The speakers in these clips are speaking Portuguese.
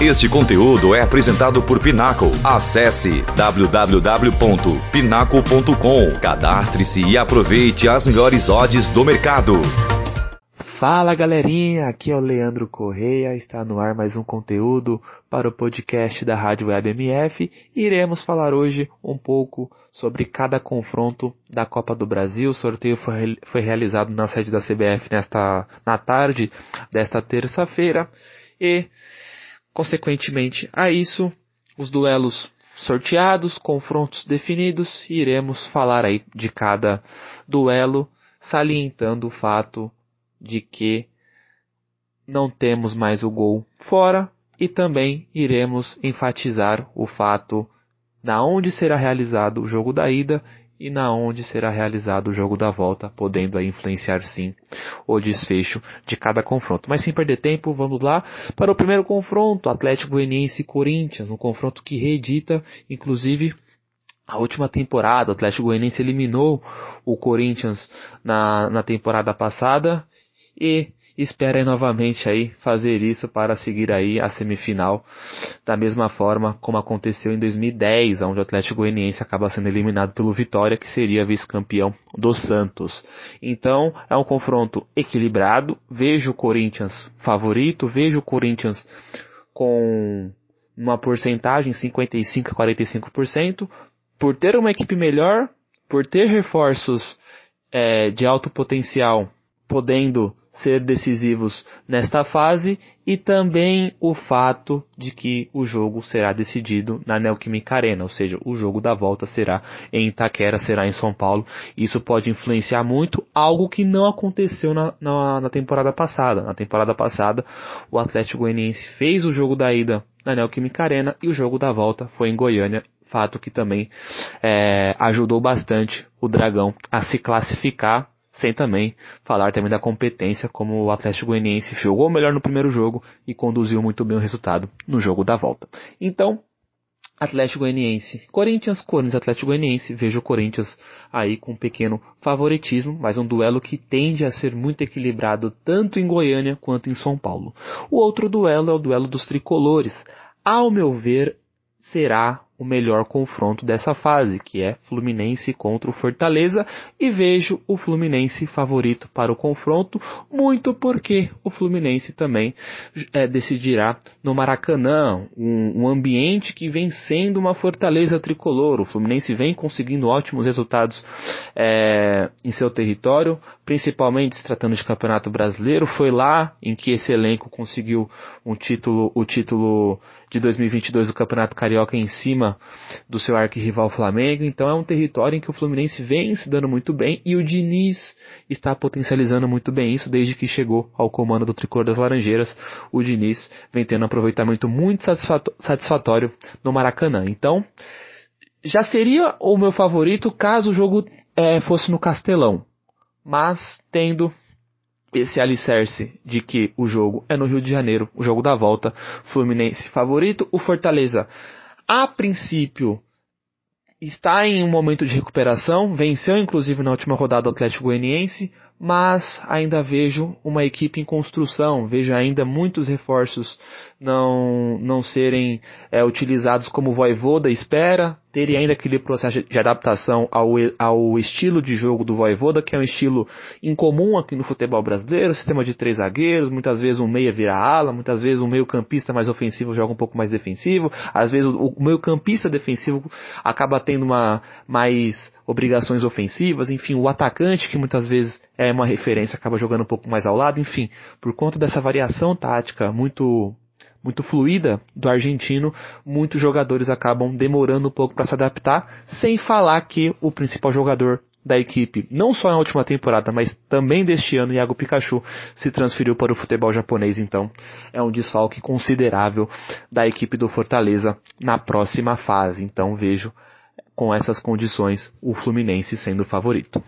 Este conteúdo é apresentado por Pinaco. Acesse www.pinaco.com. Cadastre-se e aproveite as melhores odds do mercado. Fala galerinha, aqui é o Leandro Correia, está no ar mais um conteúdo para o podcast da Rádio Web MF. Iremos falar hoje um pouco sobre cada confronto da Copa do Brasil. O sorteio foi, foi realizado na sede da CBF nesta, na tarde desta terça-feira e Consequentemente a isso, os duelos sorteados, confrontos definidos, iremos falar aí de cada duelo, salientando o fato de que não temos mais o gol fora e também iremos enfatizar o fato na onde será realizado o jogo da ida e na onde será realizado o jogo da volta, podendo aí influenciar sim o desfecho de cada confronto. Mas sem perder tempo, vamos lá para o primeiro confronto, Atlético Goianiense e Corinthians, um confronto que reedita, inclusive, a última temporada, o Atlético Goianiense eliminou o Corinthians na, na temporada passada e espera novamente aí fazer isso para seguir aí a semifinal da mesma forma como aconteceu em 2010, onde o Atlético Goianiense acaba sendo eliminado pelo Vitória, que seria vice-campeão do Santos. Então, é um confronto equilibrado. Vejo o Corinthians favorito, vejo o Corinthians com uma porcentagem 55 a 45%, por ter uma equipe melhor, por ter reforços é, de alto potencial, podendo ser decisivos nesta fase e também o fato de que o jogo será decidido na Neoquímica Arena, ou seja, o jogo da volta será em Itaquera, será em São Paulo. Isso pode influenciar muito, algo que não aconteceu na, na, na temporada passada. Na temporada passada, o Atlético Goianiense fez o jogo da ida na Neoquímica Arena e o jogo da volta foi em Goiânia fato que também é, ajudou bastante o Dragão a se classificar sem também falar também da competência como o Atlético Goianiense jogou melhor no primeiro jogo e conduziu muito bem o resultado no jogo da volta. Então, Atlético Goianiense, Corinthians, Corinthians, Atlético Goianiense, vejo o Corinthians aí com um pequeno favoritismo, mas um duelo que tende a ser muito equilibrado tanto em Goiânia quanto em São Paulo. O outro duelo é o duelo dos tricolores. Ao meu ver, será o melhor confronto dessa fase, que é Fluminense contra o Fortaleza, e vejo o Fluminense favorito para o confronto, muito porque o Fluminense também é, decidirá no Maracanã, um, um, ambiente que vem sendo uma fortaleza tricolor. O Fluminense vem conseguindo ótimos resultados é, em seu território, principalmente se tratando de Campeonato Brasileiro. Foi lá em que esse elenco conseguiu um título, o título de 2022 do Campeonato Carioca em cima do seu arquirrival Flamengo. Então é um território em que o Fluminense vem se dando muito bem e o Diniz está potencializando muito bem isso desde que chegou ao comando do Tricolor das Laranjeiras. O Diniz vem tendo um aproveitamento muito satisfatório no Maracanã. Então já seria o meu favorito caso o jogo é, fosse no Castelão. Mas tendo esse alicerce de que o jogo é no Rio de Janeiro, o jogo da volta, Fluminense favorito, o Fortaleza a princípio está em um momento de recuperação, venceu inclusive na última rodada o Atlético Goianiense, mas ainda vejo uma equipe em construção, vejo ainda muitos reforços não, não serem é, utilizados como o Voivoda espera, terem ainda aquele processo de adaptação ao, ao estilo de jogo do Voivoda, que é um estilo incomum aqui no futebol brasileiro, sistema de três zagueiros, muitas vezes um meia vira ala, muitas vezes um meio campista mais ofensivo joga um pouco mais defensivo, às vezes o, o meio campista defensivo acaba tendo uma mais obrigações ofensivas, enfim, o atacante que muitas vezes é uma referência acaba jogando um pouco mais ao lado, enfim, por conta dessa variação tática muito muito fluida do argentino, muitos jogadores acabam demorando um pouco para se adaptar, sem falar que o principal jogador da equipe, não só na última temporada, mas também deste ano, Iago Pikachu, se transferiu para o futebol japonês, então é um desfalque considerável da equipe do Fortaleza na próxima fase. Então vejo com essas condições o Fluminense sendo favorito.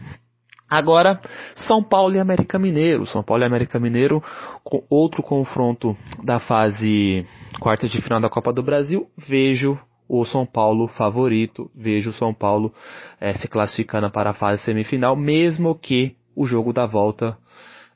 Agora, São Paulo e América Mineiro. São Paulo e América Mineiro, com outro confronto da fase quarta de final da Copa do Brasil. Vejo o São Paulo favorito, vejo o São Paulo é, se classificando para a fase semifinal, mesmo que o jogo da volta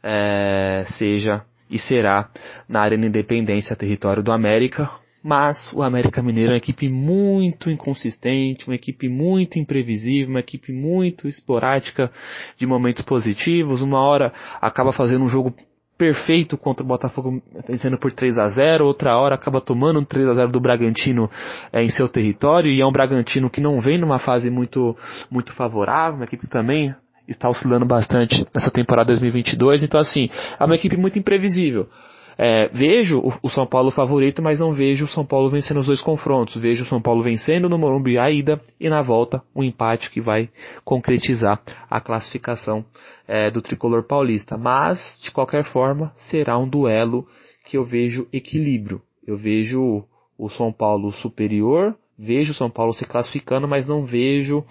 é, seja e será na Arena Independência, território do América, mas o América Mineiro é uma equipe muito inconsistente, uma equipe muito imprevisível, uma equipe muito esporádica de momentos positivos. Uma hora acaba fazendo um jogo perfeito contra o Botafogo vencendo por 3 a 0 outra hora acaba tomando um 3 a 0 do Bragantino é, em seu território e é um Bragantino que não vem numa fase muito muito favorável, uma equipe que também está oscilando bastante nessa temporada 2022, então assim, é uma equipe muito imprevisível. É, vejo o, São Paulo favorito, mas não vejo o São Paulo vencendo os dois confrontos. Vejo o São Paulo vencendo no Morumbi a ida e na volta um empate que vai concretizar a classificação é, do tricolor paulista. Mas, de qualquer forma, será um duelo que eu vejo equilíbrio. Eu vejo o São Paulo superior, vejo o São Paulo se classificando, mas não vejo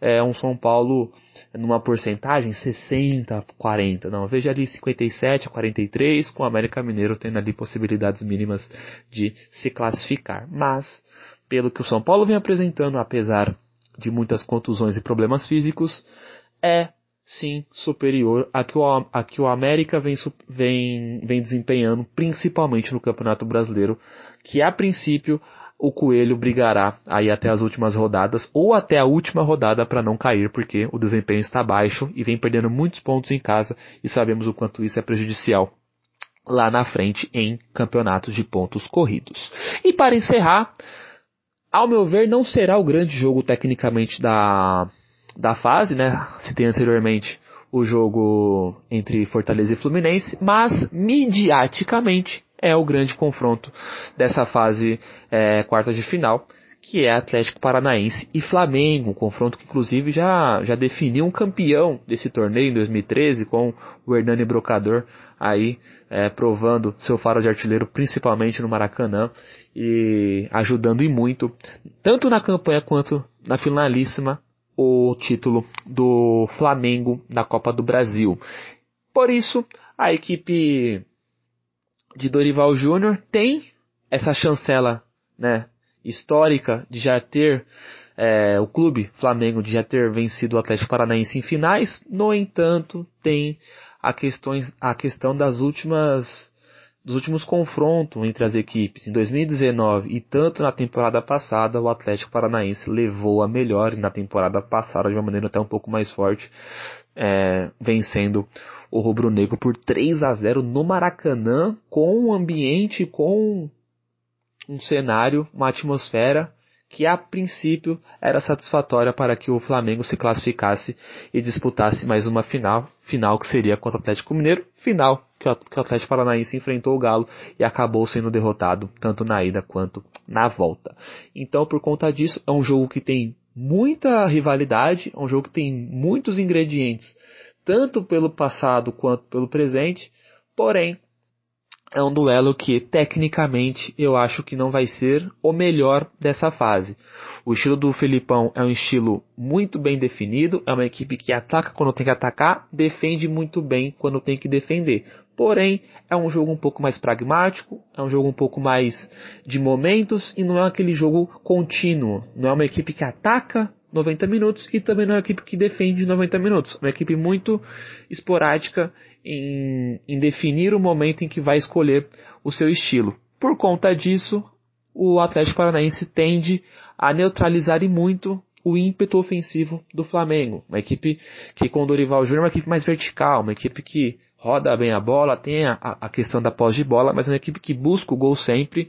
é, um São Paulo numa porcentagem 60 40, não, veja ali 57 a 43, com o América Mineiro tendo ali possibilidades mínimas de se classificar. Mas, pelo que o São Paulo vem apresentando, apesar de muitas contusões e problemas físicos, é sim superior a que o, a que o América vem, vem, vem desempenhando, principalmente no Campeonato Brasileiro, que a princípio o Coelho brigará aí até as últimas rodadas ou até a última rodada para não cair, porque o desempenho está baixo e vem perdendo muitos pontos em casa e sabemos o quanto isso é prejudicial lá na frente em campeonatos de pontos corridos. E para encerrar, ao meu ver, não será o grande jogo tecnicamente da, da fase, né? Citei anteriormente o jogo entre Fortaleza e Fluminense, mas midiaticamente é o grande confronto dessa fase é, quarta de final, que é Atlético Paranaense e Flamengo, um confronto que inclusive já, já definiu um campeão desse torneio em 2013 com o Hernani Brocador aí é, provando seu faro de artilheiro principalmente no Maracanã e ajudando e muito, tanto na campanha quanto na finalíssima, o título do Flamengo na Copa do Brasil. Por isso, a equipe de Dorival Júnior tem essa chancela né, histórica de já ter é, o clube Flamengo de já ter vencido o Atlético Paranaense em finais. No entanto, tem a, questões, a questão das últimas dos últimos confrontos entre as equipes. Em 2019 e tanto na temporada passada, o Atlético Paranaense levou a melhor na temporada passada de uma maneira até um pouco mais forte, é, vencendo o rubro-negro por 3 a 0 no Maracanã, com um ambiente, com um cenário, uma atmosfera que a princípio era satisfatória para que o Flamengo se classificasse e disputasse mais uma final, final que seria contra o Atlético Mineiro, final que o Atlético Paranaense enfrentou o Galo e acabou sendo derrotado tanto na ida quanto na volta. Então, por conta disso, é um jogo que tem muita rivalidade, é um jogo que tem muitos ingredientes tanto pelo passado quanto pelo presente, porém é um duelo que tecnicamente eu acho que não vai ser o melhor dessa fase. O estilo do Felipão é um estilo muito bem definido, é uma equipe que ataca quando tem que atacar, defende muito bem quando tem que defender. Porém, é um jogo um pouco mais pragmático, é um jogo um pouco mais de momentos e não é aquele jogo contínuo. Não é uma equipe que ataca 90 minutos e também não é uma equipe que defende 90 minutos. É uma equipe muito esporádica em, em definir o momento em que vai escolher o seu estilo. Por conta disso, o Atlético Paranaense tende a neutralizar e muito o ímpeto ofensivo do Flamengo. Uma equipe que com o Dorival Júnior é uma equipe mais vertical, uma equipe que roda bem a bola, tem a, a questão da pós de bola, mas é uma equipe que busca o gol sempre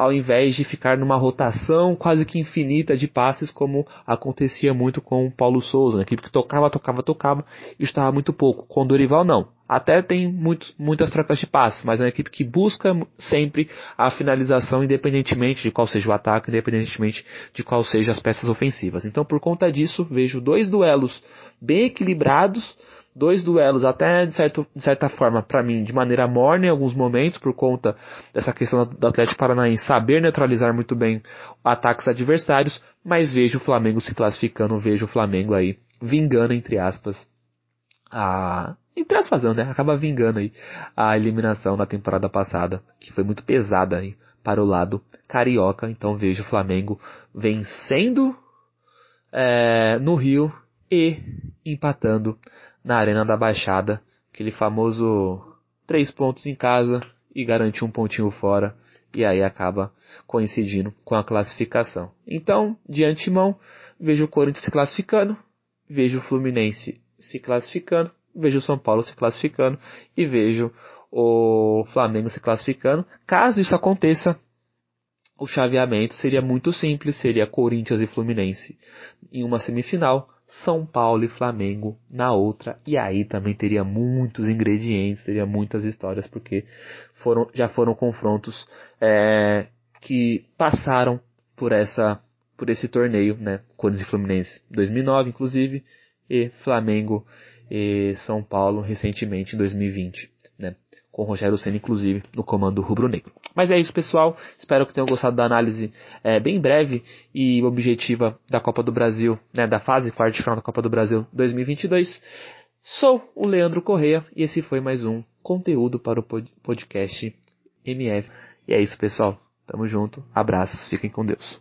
ao invés de ficar numa rotação quase que infinita de passes, como acontecia muito com o Paulo Souza, uma equipe que tocava, tocava, tocava e estava muito pouco. Com o Dorival, não. Até tem muito, muitas trocas de passes, mas é uma equipe que busca sempre a finalização, independentemente de qual seja o ataque, independentemente de qual seja as peças ofensivas. Então, por conta disso, vejo dois duelos bem equilibrados, dois duelos até de, certo, de certa forma para mim de maneira morna em alguns momentos por conta dessa questão do Atlético Paranaense saber neutralizar muito bem ataques adversários, mas vejo o Flamengo se classificando, vejo o Flamengo aí vingando entre aspas a entre aspas não, né? Acaba vingando aí a eliminação da temporada passada, que foi muito pesada aí para o lado carioca, então vejo o Flamengo vencendo é, no Rio e empatando na Arena da Baixada, aquele famoso três pontos em casa e garantir um pontinho fora. e aí acaba coincidindo com a classificação. Então, de antemão, vejo o Corinthians se classificando, vejo o Fluminense se classificando, vejo o São Paulo se classificando e vejo o Flamengo se classificando. Caso isso aconteça, o chaveamento seria muito simples, seria Corinthians e Fluminense em uma semifinal, São Paulo e Flamengo na outra, e aí também teria muitos ingredientes, teria muitas histórias, porque foram, já foram confrontos é, que passaram por essa por esse torneio, né? Corinthians e Fluminense 2009, inclusive, e Flamengo e São Paulo recentemente em 2020, né? Com o Rogério Senna, inclusive, no comando rubro-negro. Mas é isso, pessoal. Espero que tenham gostado da análise é, bem breve e objetiva da Copa do Brasil, né? Da fase quarta de final da Copa do Brasil 2022. Sou o Leandro Correia e esse foi mais um conteúdo para o podcast MF. E é isso, pessoal. Tamo junto. Abraços. Fiquem com Deus.